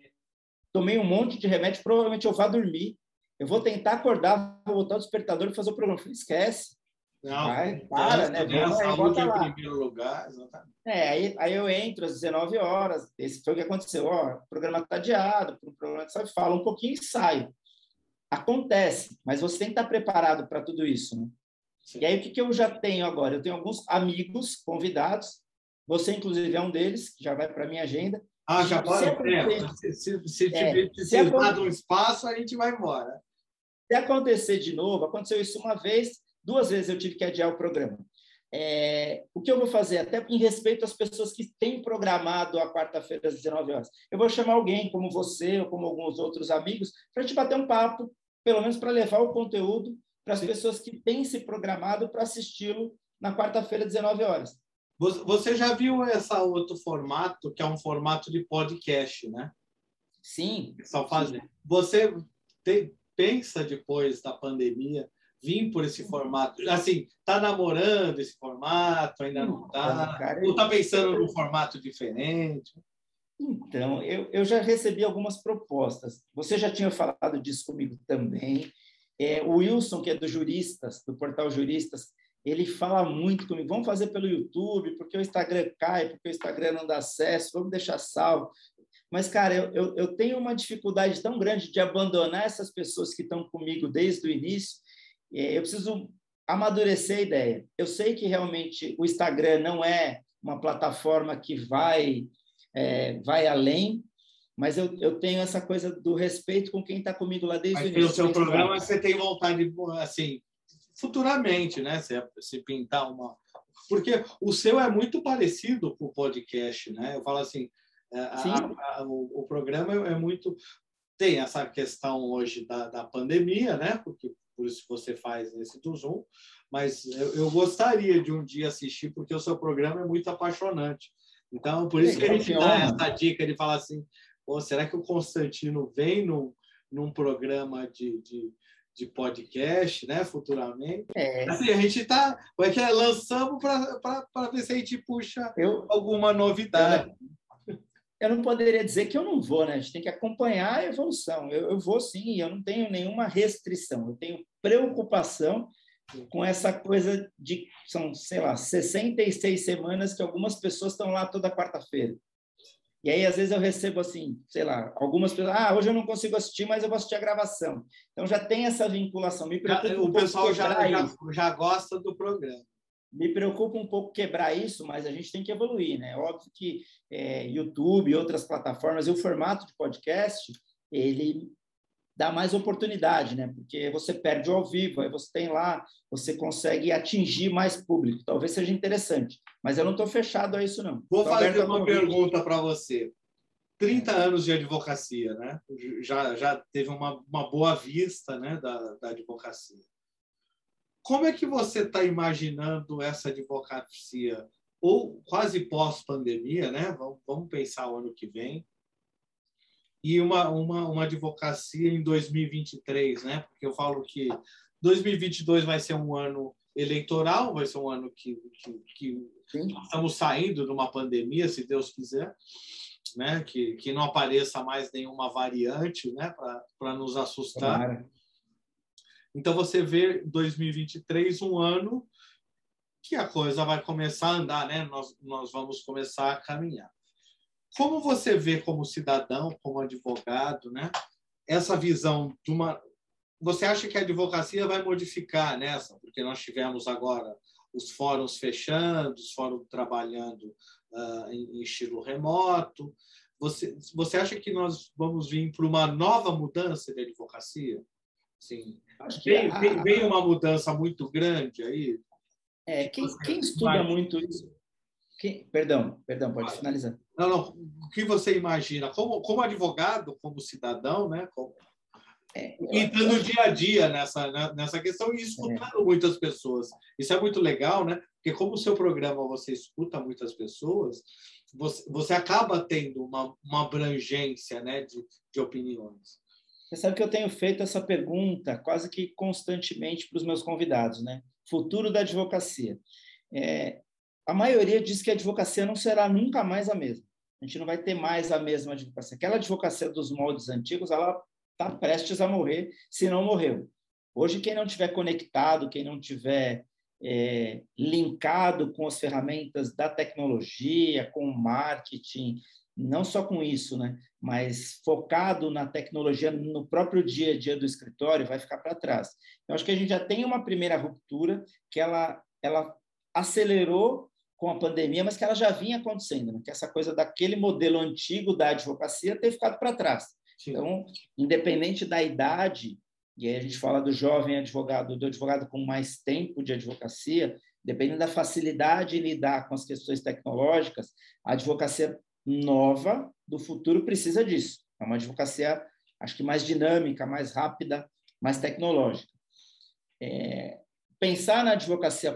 Tomei um monte de remédio, provavelmente eu vá dormir. Eu vou tentar acordar, vou botar o despertador e fazer o programa. Falei, esquece. Não, Vai, para, né? Vamos, a saúde em primeiro lugar, exatamente. É, aí, aí eu entro às 19 horas, esse foi o que aconteceu. Ó, o programa está adiado, o programa sabe, fala um pouquinho e saio. Acontece, mas você tem que estar preparado para tudo isso, né? Sim. E aí, o que, que eu já tenho agora? Eu tenho alguns amigos convidados, você, inclusive, é um deles, que já vai para a minha agenda. Ah, já pode? Se, se, se, é, tiver precisado um espaço, a gente vai embora. Se acontecer de novo, aconteceu isso uma vez, duas vezes eu tive que adiar o programa. É, o que eu vou fazer, até em respeito às pessoas que têm programado a quarta-feira às 19 horas, eu vou chamar alguém como você ou como alguns outros amigos para a gente bater um papo, pelo menos para levar o conteúdo para as pessoas que têm se programado para assisti-lo na quarta-feira, 19 horas. Você já viu esse outro formato, que é um formato de podcast, né? Sim. Só fazer. Você te, pensa depois da pandemia vir por esse formato? Assim, tá namorando esse formato? Ainda não está? Ou está pensando num formato diferente? Então, eu, eu já recebi algumas propostas. Você já tinha falado disso comigo também. É, o Wilson, que é do Juristas, do portal Juristas, ele fala muito comigo, vamos fazer pelo YouTube, porque o Instagram cai, porque o Instagram não dá acesso, vamos deixar salvo. Mas, cara, eu, eu, eu tenho uma dificuldade tão grande de abandonar essas pessoas que estão comigo desde o início. É, eu preciso amadurecer a ideia. Eu sei que realmente o Instagram não é uma plataforma que vai, é, vai além, mas eu, eu tenho essa coisa do respeito com quem está comigo lá desde mas o início. Pelo seu programa você tem vontade, assim, futuramente, né? Se, se pintar uma... Porque o seu é muito parecido com o podcast, né? Eu falo assim, é, a, a, o, o, programa é muito... Tem essa questão hoje da, da pandemia, né? Porque por isso você faz esse do Zoom, mas eu, eu gostaria de um dia assistir, porque o seu programa é muito apaixonante. Então, por isso que a gente dá essa dica de falar assim, Pô, será que o Constantino vem num, num programa de, de, de podcast, né, futuramente? É. Assim, a gente está é lançamos para ver se a gente puxa eu, alguma novidade. Eu, eu não poderia dizer que eu não vou, né? A gente tem que acompanhar a evolução. Eu, eu vou sim, eu não tenho nenhuma restrição, eu tenho preocupação com essa coisa de são, sei lá, 66 semanas que algumas pessoas estão lá toda quarta-feira. E aí, às vezes, eu recebo assim, sei lá, algumas pessoas, ah, hoje eu não consigo assistir, mas eu vou assistir a gravação. Então já tem essa vinculação. Me preocupa o pessoal já, já, já, gosta do programa. me preocupa um pouco quebrar isso, mas a gente tem que evoluir, né? Óbvio que é, YouTube e outras plataformas, e o formato de podcast, ele dá mais oportunidade, né? Porque você perde o ao vivo, aí você tem lá, você consegue atingir mais público. Talvez seja interessante, mas eu não estou fechado a isso, não. Vou tô fazer uma pergunta para você. 30 anos de advocacia, né? Já, já teve uma, uma boa vista né, da, da advocacia. Como é que você está imaginando essa advocacia, ou quase pós-pandemia, né? Vamos, vamos pensar o ano que vem, e uma, uma, uma advocacia em 2023, né? Porque eu falo que 2022 vai ser um ano eleitoral, vai ser um ano que, que, que estamos saindo de uma pandemia, se Deus quiser, né? Que, que não apareça mais nenhuma variante, né? Para nos assustar. Claro. Então você vê 2023 um ano que a coisa vai começar a andar, né? Nós, nós vamos começar a caminhar. Como você vê como cidadão, como advogado, né? Essa visão de uma você acha que a advocacia vai modificar nessa? Porque nós tivemos agora os fóruns fechando, os fóruns trabalhando uh, em, em, estilo remoto. Você, você acha que nós vamos vir para uma nova mudança de advocacia? Sim. Vem, vem, vem, uma mudança muito grande aí? É, quem, quem estuda muito isso? Quem, perdão, perdão, pode finalizar. Não, não. O que você imagina? Como, como advogado, como cidadão, né? Como, é, entrando dia a dia nessa, né, nessa questão e escutando é. muitas pessoas. Isso é muito legal, né? Porque como o seu programa você escuta muitas pessoas, você, você acaba tendo uma, uma abrangência né, de, de opiniões. Você sabe que eu tenho feito essa pergunta quase que constantemente para os meus convidados, né? Futuro da advocacia. É, a maioria diz que a advocacia não será nunca mais a mesma. A gente não vai ter mais a mesma advocacia. Aquela advocacia dos moldes antigos, ela está prestes a morrer, se não morreu. Hoje, quem não tiver conectado, quem não tiver é, linkado com as ferramentas da tecnologia, com o marketing, não só com isso, né? mas focado na tecnologia no próprio dia a dia do escritório, vai ficar para trás. Eu acho que a gente já tem uma primeira ruptura que ela, ela acelerou com a pandemia, mas que ela já vinha acontecendo, né? que essa coisa daquele modelo antigo da advocacia ter ficado para trás. Sim. Então, independente da idade, e aí a gente fala do jovem advogado, do advogado com mais tempo de advocacia, dependendo da facilidade em lidar com as questões tecnológicas, a advocacia nova do futuro precisa disso. É uma advocacia, acho que mais dinâmica, mais rápida, mais tecnológica. É, pensar na advocacia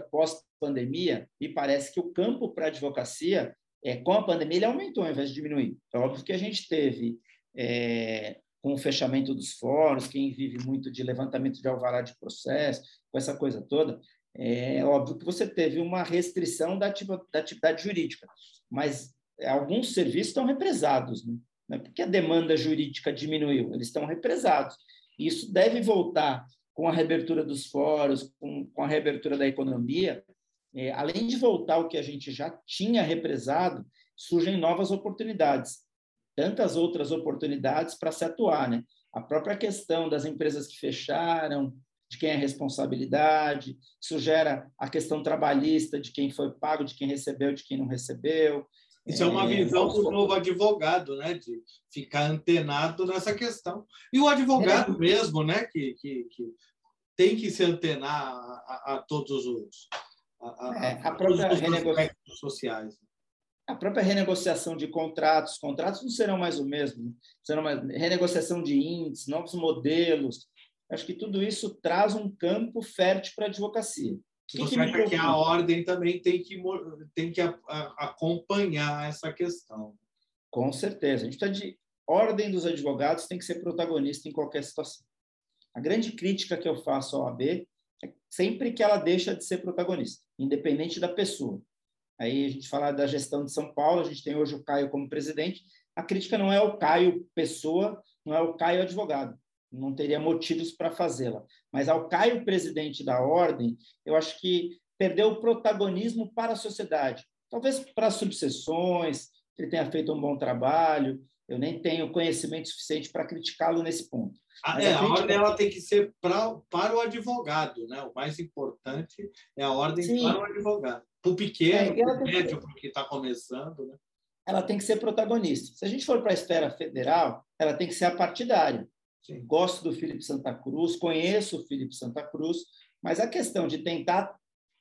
pós-pandemia, me parece que o campo para advocacia, é, com a pandemia, ele aumentou ao invés de diminuir. É óbvio que a gente teve, é, com o fechamento dos fóruns, quem vive muito de levantamento de alvará de processo, com essa coisa toda, é óbvio que você teve uma restrição da, da atividade jurídica, mas alguns serviços estão represados, né? não é porque a demanda jurídica diminuiu, eles estão represados. Isso deve voltar com a reabertura dos fóruns, com, com a reabertura da economia, é, além de voltar o que a gente já tinha represado, surgem novas oportunidades, tantas outras oportunidades para se atuar, né? A própria questão das empresas que fecharam, de quem é a responsabilidade, isso gera a questão trabalhista de quem foi pago, de quem recebeu, de quem não recebeu. Isso é, é uma visão do novo advogado, né? De ficar antenado nessa questão. E o advogado é. mesmo, né? Que, que, que, tem que se antenar a, a todos os, a, a, é, a própria renegocia... sociais. A própria renegociação de contratos, contratos não serão mais o mesmo, né? serão mais renegociação de índices, novos modelos. Acho que tudo isso traz um campo fértil para a advocacia. Que Você que acha que a ordem também tem que, tem que a, a, acompanhar essa questão? Com certeza. A gente está de ordem dos advogados tem que ser protagonista em qualquer situação. A grande crítica que eu faço à OAB é sempre que ela deixa de ser protagonista, independente da pessoa. Aí a gente fala da gestão de São Paulo, a gente tem hoje o Caio como presidente. A crítica não é o Caio pessoa, não é o Caio advogado não teria motivos para fazê-la. Mas ao Caio, presidente da ordem, eu acho que perdeu o protagonismo para a sociedade. Talvez para as subseções, ele tenha feito um bom trabalho. Eu nem tenho conhecimento suficiente para criticá-lo nesse ponto. Ah, é, a, ordem ela tem que ser pra, para o advogado, né? O mais importante é a ordem Sim. para o advogado. Para o pequeno, é, para o médio, para o que está começando, né? Ela tem que ser protagonista. Se a gente for para a esfera federal, ela tem que ser a partidária. Sim. Gosto do Felipe Santa Cruz, conheço o Felipe Santa Cruz, mas a questão de tentar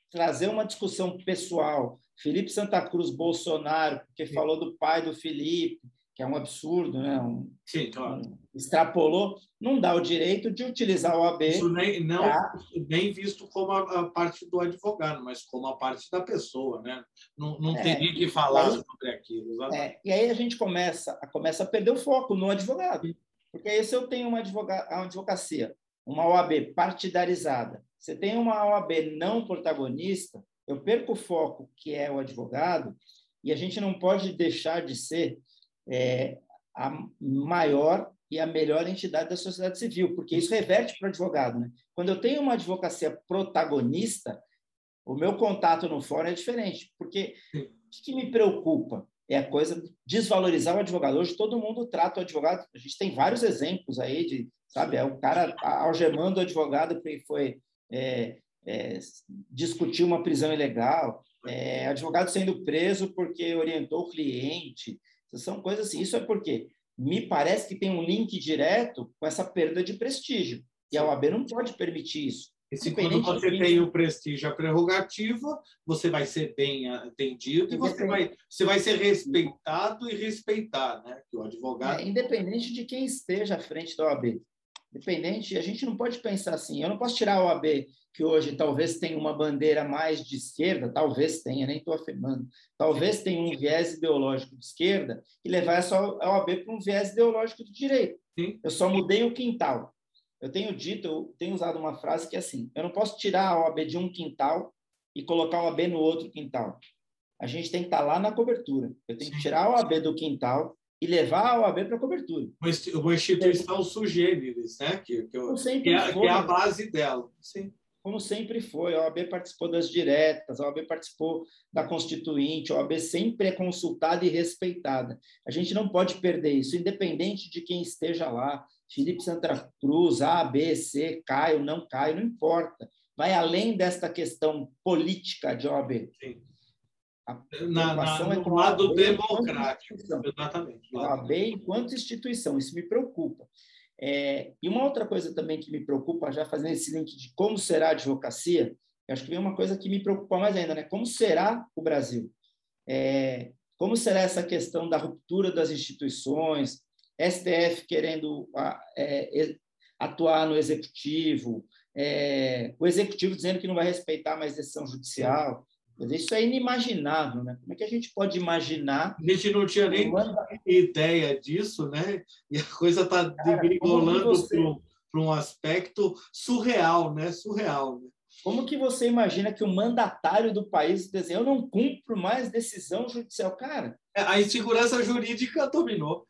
trazer uma discussão pessoal, Felipe Santa Cruz Bolsonaro, porque Sim. falou do pai do Felipe, que é um absurdo, né? Um, Sim, claro. Um, extrapolou, não dá o direito de utilizar o AB. Isso nem, não pra... nem visto como a, a, parte do advogado, mas como a parte da pessoa, né? Não, não é, teria que falar aí, sobre aquilo. É, e aí a gente começa, começa a perder o foco no advogado. Porque aí se eu tenho uma, advoga, uma advocacia, uma OAB partidarizada, você tem uma OAB não protagonista, eu perco o foco que é o advogado, e a gente não pode deixar de ser é, a maior e a melhor entidade da sociedade civil, porque isso reverte para o advogado. Né? Quando eu tenho uma advocacia protagonista, o meu contato no fórum é diferente, porque o que, me preocupa? É a coisa de desvalorizar o advogado. Hoje todo mundo trata o advogado, a gente tem vários exemplos aí de, sabe, é o cara algemando o advogado porque foi é, é, discutir uma prisão ilegal, é, advogado sendo preso porque orientou o cliente, são coisas assim. Isso é porque me parece que tem um link direto com essa perda de prestígio. E a OAB não pode permitir isso. E se quando você tem o prestígio, a prerrogativa, você vai ser bem atendido e você vai, você vai ser respeitado e respeitar, né? Que o advogado... É, independente de quem esteja à frente da OAB. Independente, a gente não pode pensar assim, eu não posso tirar a OAB que hoje talvez tenha uma bandeira mais de esquerda, talvez tenha, nem estou afirmando, talvez tenha um viés ideológico de esquerda e levar essa OAB para um viés ideológico de direita. Sim. Eu só mudei o quintal. Eu tenho dito, eu tenho usado uma frase que é assim: eu não posso tirar a OAB de um quintal e colocar a OAB no outro quintal. A gente tem que estar tá lá na cobertura. Eu tenho que tirar a OAB do quintal e levar a OAB para a cobertura. Uma instituição sugêneres, né? Que, que, eu, que, é, que é a base dela. Sim como sempre foi. A OAB participou das diretas, a OAB participou da Constituinte, a OAB sempre é consultada e respeitada. A gente não pode perder isso, independente de quem esteja lá. Felipe Santa Cruz, A, B, C, Caio, não Caio, não importa. Vai além desta questão política de OAB. Sim. Na, na, é no lado democrático. Exatamente. A OAB enquanto instituição, isso me preocupa. É, e uma outra coisa também que me preocupa, já fazendo esse link de como será a advocacia, acho que vem uma coisa que me preocupa mais ainda, né? Como será o Brasil? É, como será essa questão da ruptura das instituições, STF querendo é, atuar no executivo, é, o executivo dizendo que não vai respeitar mais decisão judicial. Isso é inimaginável, né? Como é que a gente pode imaginar? A gente não tinha nem ideia disso, né? E a coisa está degringolando você... para um aspecto surreal, né? Surreal. Né? Como que você imagina que o mandatário do país diz, eu não cumpro mais decisão judicial? Cara... É, a insegurança jurídica dominou.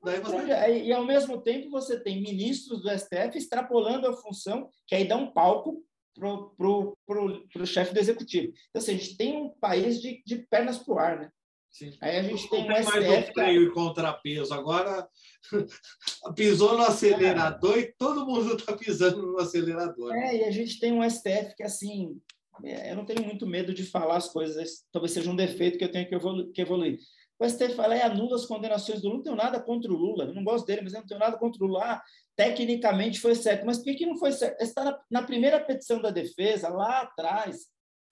Você... E, ao mesmo tempo, você tem ministros do STF extrapolando a função, que aí dá um palco para o chefe do executivo. Então, assim, a gente tem um país de, de pernas para o ar, né? Sim. Aí a gente tem, tem um mais STF, freio e contrapeso. Agora pisou no acelerador e todo mundo está pisando no acelerador. É, e a gente tem um STF que, assim, é, eu não tenho muito medo de falar as coisas, talvez seja um defeito que eu tenho que evoluir. O STF fala e anula as condenações do Lula. Não tenho nada contra o Lula, eu não gosto dele, mas eu não tenho nada contra o Lula. Ah, tecnicamente foi certo. Mas por que, que não foi certo? Está na, na primeira petição da defesa, lá atrás,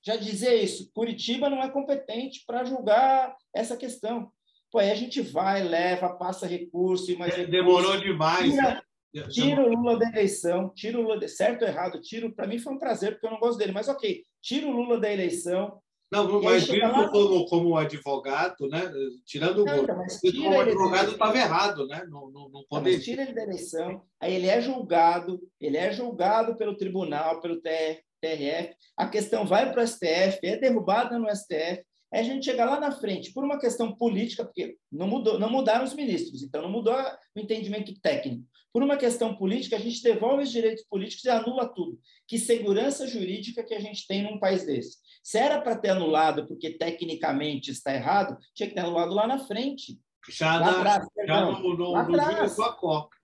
já dizia isso. Curitiba não é competente para julgar essa questão. Pô, aí a gente vai, leva, passa recurso. É, demorou demais. Tira, né? tira o Lula da eleição, tira o Lula, certo ou errado, tiro. Para mim foi um prazer, porque eu não gosto dele, mas ok, tira o Lula da eleição, não, mas lá... como, como advogado, né? Tirando não, o então, como advogado estava errado, né? Não, não, não pode... Não, tira ele da eleição, aí ele é julgado, ele é julgado pelo tribunal, pelo TRF, a questão vai para o STF, é derrubada no STF, aí a gente chega lá na frente, por uma questão política, porque não, mudou, não mudaram os ministros, então não mudou o entendimento técnico. Por uma questão política, a gente devolve os direitos políticos e anula tudo. Que segurança jurídica que a gente tem num país desse? Se era para ter anulado porque tecnicamente está errado, tinha que ter anulado lá na frente. Já, Lá na, atrás, já no, no, Lá no atrás.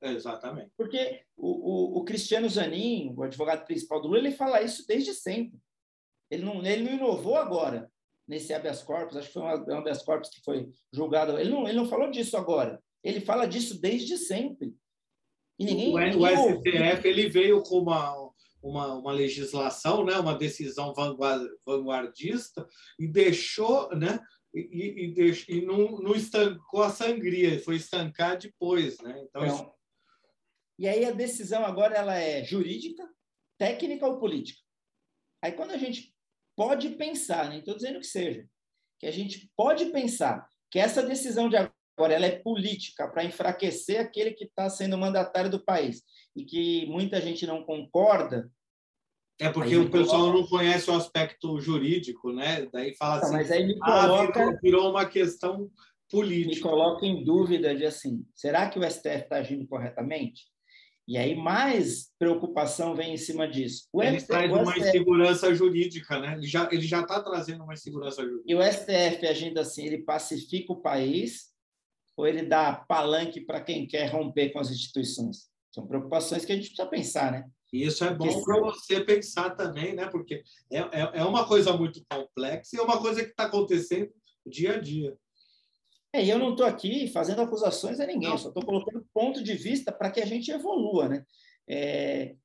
Exatamente. Porque o, o, o Cristiano Zanin, o advogado principal do Lula, ele fala isso desde sempre. Ele não, ele não inovou agora nesse habeas corpus, acho que foi um habeas corpus que foi julgado. Ele não, ele não falou disso agora. Ele fala disso desde sempre. E ninguém. o, ninguém o. STF ele veio com uma, uma, uma legislação, né, uma decisão vanguard- vanguardista e deixou, né, e, e, e não, não estancou a sangria, foi estancar depois, né? Então, isso- Então, e aí a decisão agora ela é jurídica, técnica ou política. Aí quando a gente pode pensar, nem estou dizendo que seja, que a gente pode pensar que essa decisão de agora ela é política para enfraquecer aquele que está sendo mandatário do país e que muita gente não concorda, é porque aí o me pessoal coloca- não conhece o aspecto jurídico, né? Daí fala Então, assim, mas aí me ah, coloca, virou, virou uma questão me política. coloca em dúvida de assim, será que o STF está agindo corretamente? E aí mais preocupação vem em cima disso. O Ele STF traz uma STF insegurança jurídica, né? Ele já ele já está trazendo uma insegurança jurídica. E o STF agindo assim, ele pacifica o país ou ele dá palanque para quem quer romper com as instituições? São preocupações que a gente precisa pensar, né? E isso é bom para você pensar também, né? Porque é, é, é uma coisa muito complexa e é uma coisa que está acontecendo dia a dia. É, e eu não estou aqui fazendo acusações a ninguém, eu só estou colocando ponto de vista para que a gente evolua, né? É,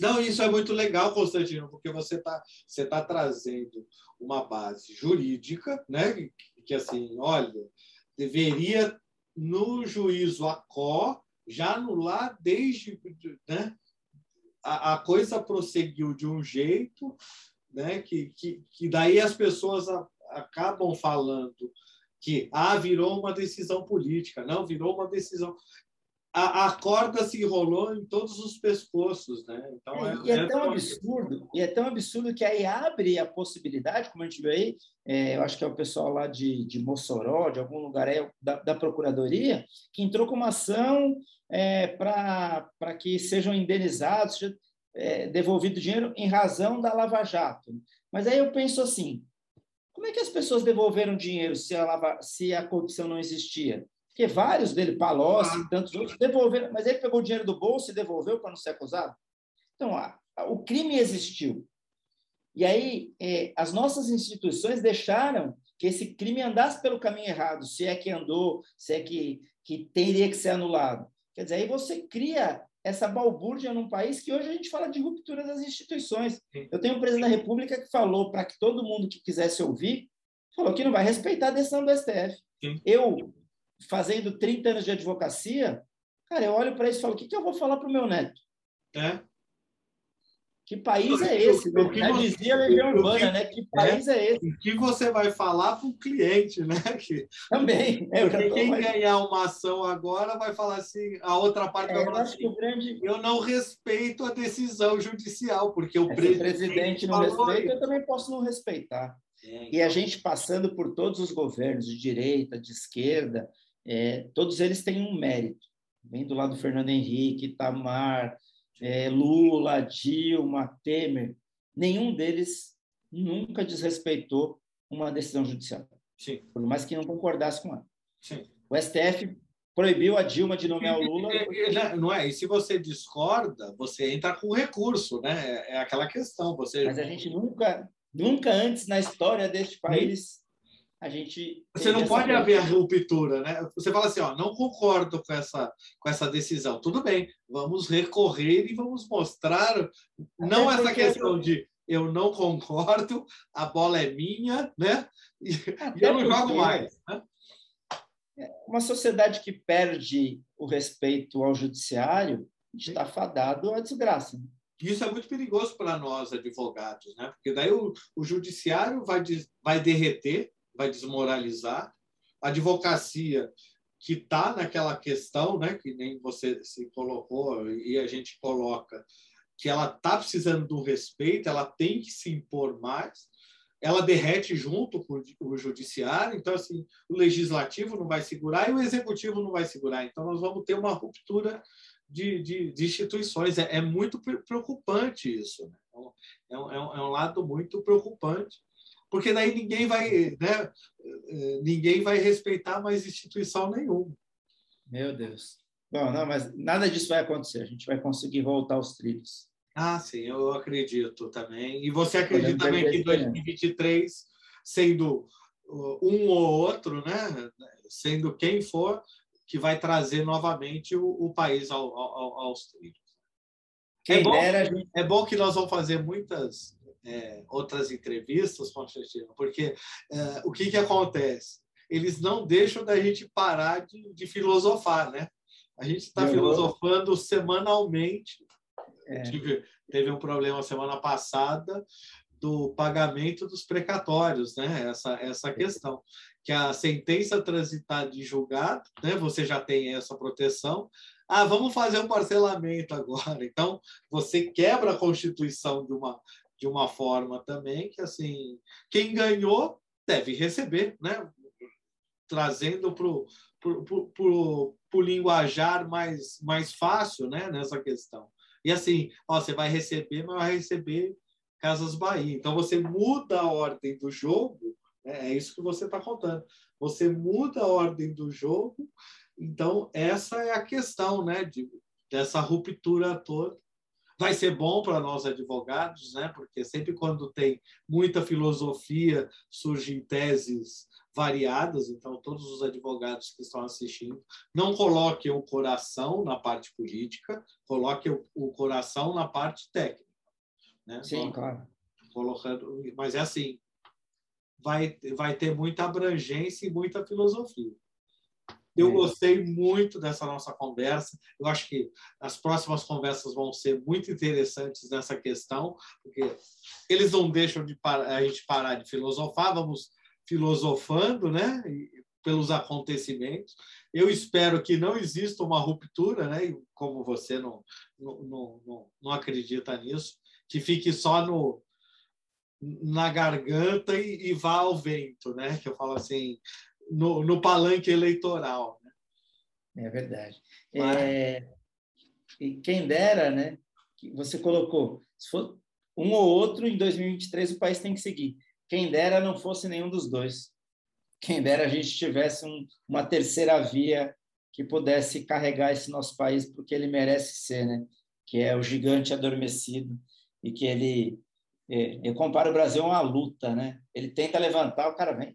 Não, isso é muito legal, Constantino, porque você está você tá trazendo uma base jurídica, né? Que, que, assim, olha, deveria no juízo a có já anular desde, né? A, a coisa prosseguiu de um jeito, né? Que, que, que daí as pessoas a- acabam falando que ah, virou uma decisão política, não, virou uma decisão. A, a corda se enrolou em todos os pescoços, né? Então, É, e é tão uma- absurdo, e é tão absurdo que aí abre a possibilidade, como a gente viu aí, é, eu acho que é o pessoal lá de, de Mossoró, de algum lugar aí, da, da Procuradoria, que entrou com uma ação é, para que sejam indenizados, seja é, devolvido dinheiro em razão da Lava Jato. Mas aí eu penso assim, como é que as pessoas devolveram dinheiro se a, lava, se a corrupção não existia? Porque vários dele, Palocci e tantos outros, devolveram, mas ele pegou o dinheiro do bolso e devolveu para não ser acusado? Então, a, a, o crime existiu. E aí, é, as nossas instituições deixaram que esse crime andasse pelo caminho errado, se é que andou, se é que, que teria que ser anulado. Quer dizer, aí você cria essa balbúrdia num país que hoje a gente fala de ruptura das instituições. Eu tenho um presidente da República que falou para que todo mundo que quisesse ouvir, falou que não vai respeitar a decisão do STF. Eu, fazendo 30 anos de advocacia, cara, eu olho para isso e falo, o que, que eu vou falar para o meu neto? né? Que país é esse? o que você- dizia a Urbana, né? Que país é esse? O que você vai falar para o cliente, né? Que, Também. É, porque quem mais- ganhar uma ação agora vai falar assim, a outra parte É, vai eu falar acho que assim, grande... eu não respeito a decisão judicial, porque o presidente, presidente não respeita, eu também posso não respeitar. É, E a gente passando por todos os governos, de direita, de esquerda, é, todos eles têm um mérito. Vem do lado do Fernando Henrique, Itamar, é, Lula, Dilma, Temer. Nenhum deles nunca desrespeitou uma decisão judicial, sim, por mais que não concordasse com ela. sim. O STF proibiu a Dilma de nomear o Lula. Não é? E se você discorda, você entra com recurso, né? É, é aquela questão. Você, Mas a gente nunca, nunca antes na história deste país, a gente. Você não pode coisa. haver a ruptura, né? Você fala assim, ó, não concordo com essa, com essa decisão. Tudo bem, vamos recorrer e vamos mostrar, não Até essa questão de eu não concordo, a bola é minha, né? E, Até eu não jogo mais. Né? uma sociedade que perde o respeito ao judiciário está fadado à desgraça. Isso é muito perigoso para nós, advogados, né? Porque daí o, o judiciário vai, des- vai derreter, vai desmoralizar, a advocacia que está naquela questão, né, que nem você se colocou e a gente coloca, que ela está precisando do respeito, ela tem que se impor mais, ela derrete junto com o judiciário, então assim, o legislativo não vai segurar e o executivo não vai segurar. Então nós vamos ter uma ruptura de, de, de instituições. É, é, muito preocupante isso. Né? É, um, é, um, é um lado muito preocupante. Porque daí ninguém vai, né, ninguém vai respeitar mais instituição nenhuma. Meu Deus. Bom, não, mas nada disso vai acontecer. A gente vai conseguir voltar aos trilhos. Ah, sim, eu acredito também. E você acredita também que em 2023, sendo um ou outro, né, sendo quem for, que vai trazer novamente o, o país ao, ao, aos trilhos. É bom, gente... é bom que nós vamos fazer muitas é, outras entrevistas, Constantino, porque é, o que, que acontece? Eles não deixam da gente parar de, de filosofar, né? A gente está filosofando semanalmente. É. Tive, teve um problema semana passada do pagamento dos precatórios, né? Essa, essa questão. Que a sentença transitada de julgado, né? Você já tem essa proteção. Ah, vamos fazer um parcelamento agora. Então, você quebra a Constituição de uma, de uma forma também que, assim, quem ganhou deve receber, né? Trazendo para o linguajar mais, mais fácil né? nessa questão. E assim, ó, você vai receber, mas vai receber Casas Bahia. Então, você muda a ordem do jogo, né? é isso que você está contando. Você muda a ordem do jogo, então essa é a questão né? De, dessa ruptura toda vai ser bom para nós advogados, né? Porque sempre quando tem muita filosofia surgem teses variadas. Então todos os advogados que estão assistindo não coloquem o coração na parte política, coloquem o, coração na parte técnica. Né? Sim, claro. Colocando, mas é assim, vai vai ter muita abrangência e muita filosofia. Eu é. gostei muito dessa nossa conversa. Eu acho que as próximas conversas vão ser muito interessantes nessa questão, porque eles não deixam de a gente parar de filosofar, vamos filosofando, né? pelos acontecimentos. Eu espero que não exista uma ruptura, né? E como você não, não, não, não acredita nisso, que fique só no, na garganta e, e vá ao vento, né? Que eu falo assim, no, no palanque eleitoral. Né? É verdade. Mas... É, e quem dera, né? Você colocou, se for um ou outro, em 2023 o país tem que seguir. Quem dera não fosse nenhum dos dois. Quem dera a gente tivesse um, uma terceira via que pudesse carregar esse nosso país porque ele merece ser, né? Que é o gigante adormecido e que ele é, eu comparo o Brasil a uma luta, né? Ele tenta levantar, o cara vem,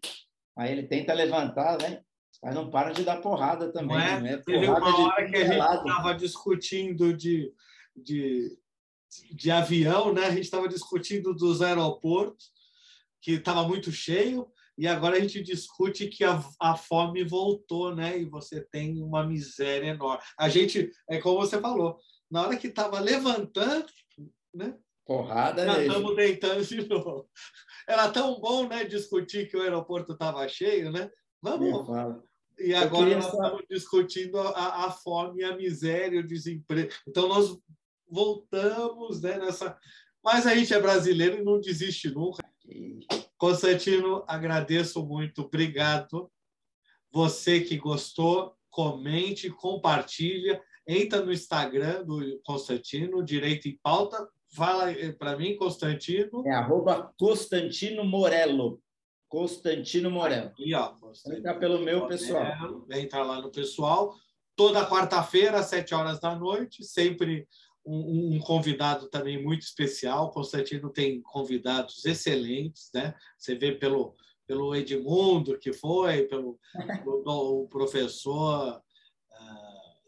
Aí ele tenta levantar, né? Mas não para de dar porrada também. Não é? Né? Teve uma hora que a gente estava discutindo de, de, de avião, né? A gente estava discutindo dos aeroportos, que estava muito cheio, e agora a gente discute que a, a fome voltou, né? E você tem uma miséria enorme. A gente, é como você falou, na hora que estava levantando, né? Porrada Já estamos deitando de novo. Era tão bom, né, discutir que o aeroporto estava cheio, né? Vamos. E agora nós estamos discutindo a, a, fome, a miséria, o desemprego. Então nós voltamos, né, nessa. Mas a gente é brasileiro e não desiste nunca. Constantino, agradeço muito, obrigado. Você que gostou, comente, compartilha, entra no Instagram do Constantino, Direito em Pauta, Fala eh, para mim, Constantino. É arroba Constantino Morello. Constantino Morello. E ó, Constantino Entra pelo meu Morello, pessoal. Entra lá no pessoal. Toda quarta-feira, às sete horas da noite, sempre um, um, convidado também muito especial. Constantino tem convidados excelentes, né? Você vê pelo, pelo Edmundo, que foi, pelo, pelo professor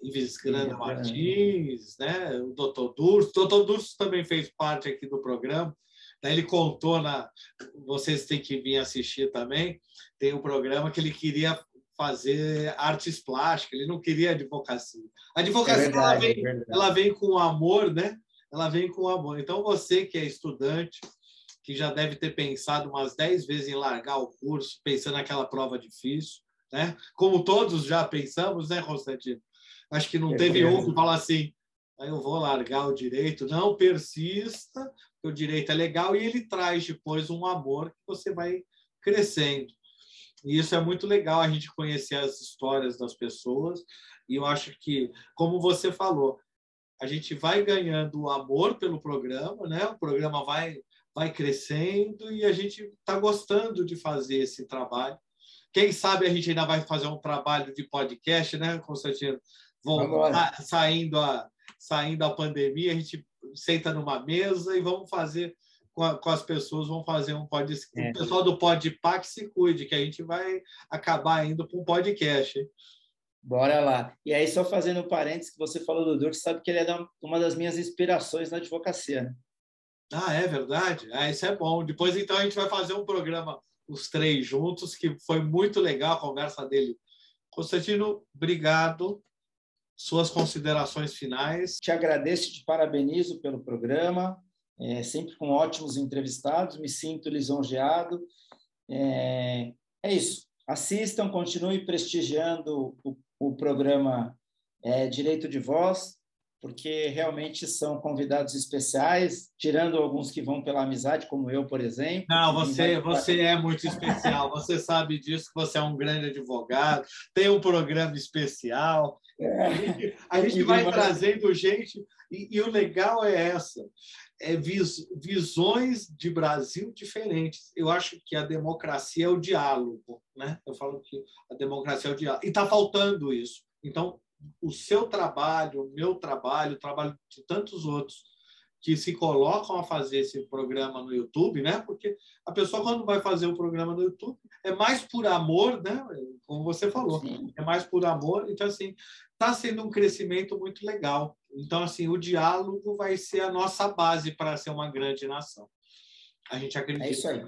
Ives Grana Martins, né? o doutor Durso. O doutor Durso também fez parte aqui do programa. Daí ele contou, na, vocês têm que vir assistir também, tem um programa que ele queria fazer artes plásticas, ele não queria advocacia. A advocacia é verdade, ela, vem, é ela vem com amor, né? Ela vem com amor. Então, você que é estudante, que já deve ter pensado umas dez vezes em largar o curso, pensando naquela prova difícil, né? Como todos já pensamos, né, Constantino? Acho que não é teve um que fala assim, ah, eu vou largar o direito. Não, persista, o direito é legal e ele traz depois um amor que você vai crescendo. E isso é muito legal a gente conhecer as histórias das pessoas. E eu acho que, como você falou, a gente vai ganhando o amor pelo programa, né? O programa vai vai crescendo e a gente está gostando de fazer esse trabalho. Quem sabe a gente ainda vai fazer um trabalho de podcast, né, Constantino? Voltar, saindo a, saindo a pandemia, a gente senta numa mesa e vamos fazer com, a, com as pessoas, vamos fazer um podcast. É. O pessoal do Podpah que se cuide, que a gente vai acabar indo para um podcast. Bora lá. E aí, só fazendo um parênteses, que você falou do Durk, sabe que ele é uma das minhas inspirações na advocacia, né? Ah, é verdade? Ah, isso é bom. Depois, então, a gente vai fazer um programa, os três juntos, que foi muito legal a conversa dele. Constantino, obrigado suas considerações finais. Te agradeço te parabenizo pelo programa, é, sempre com ótimos entrevistados, me sinto lisonjeado. É, é isso. Assistam, continue prestigiando o, o programa é, Direito de Voz porque realmente são convidados especiais, tirando alguns que vão pela amizade, como eu, por exemplo. Não, você, você é muito especial, você sabe disso, que você é um grande advogado, tem um programa especial. É. A gente vai trazendo gente, e, e, o legal é essa, é vis, visões de Brasil diferentes. Eu acho que a democracia é o diálogo, né? Eu falo que a democracia é o diálogo, e está faltando isso. Então, o seu trabalho, o meu trabalho, o trabalho de tantos outros que se colocam a fazer esse programa no YouTube, né? Porque a pessoa quando vai fazer o programa no YouTube é mais por amor, né? Como você falou, Sim. é mais por amor. Então assim, está sendo um crescimento muito legal. Então assim, o diálogo vai ser a nossa base para ser uma grande nação. A gente acredita. É isso aí.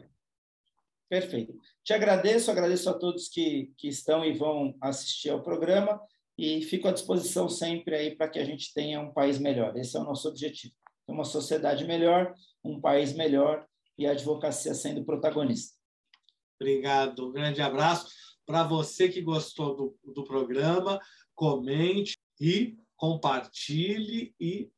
Perfeito. Te agradeço, agradeço a todos que, que estão e vão assistir ao programa e fico à disposição sempre aí para que a gente tenha um país melhor. Esse é o nosso objetivo. Uma sociedade melhor, um país melhor e a advocacia sendo protagonista. Obrigado. Um grande abraço para você que gostou do, do programa. Comente e compartilhe e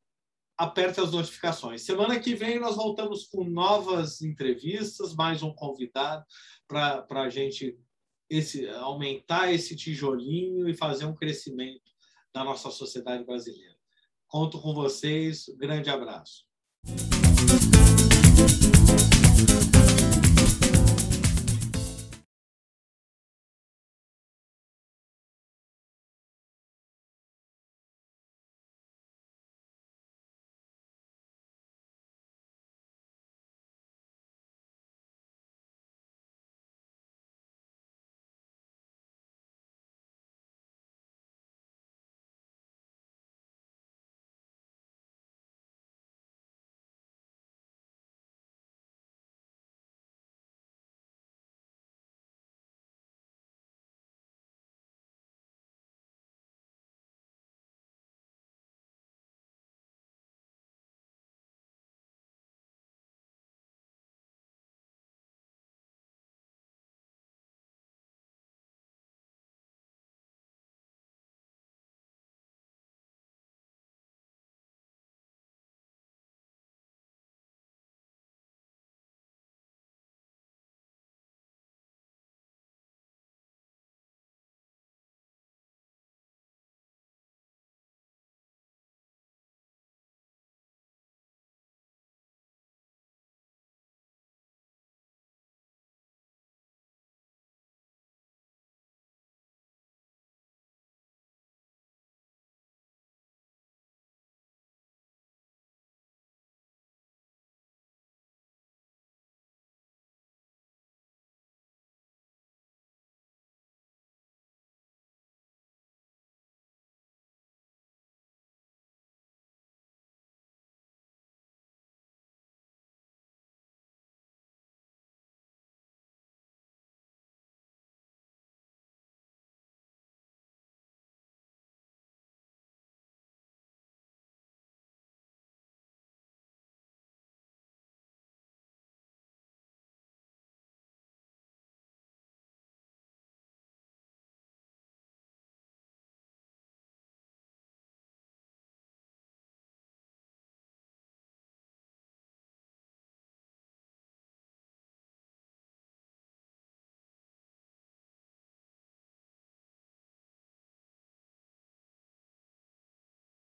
aperte as notificações. Semana que vem nós voltamos com novas entrevistas, mais um convidado para a gente esse, aumentar esse tijolinho e fazer um crescimento da nossa sociedade brasileira. Conto com vocês. Grande abraço.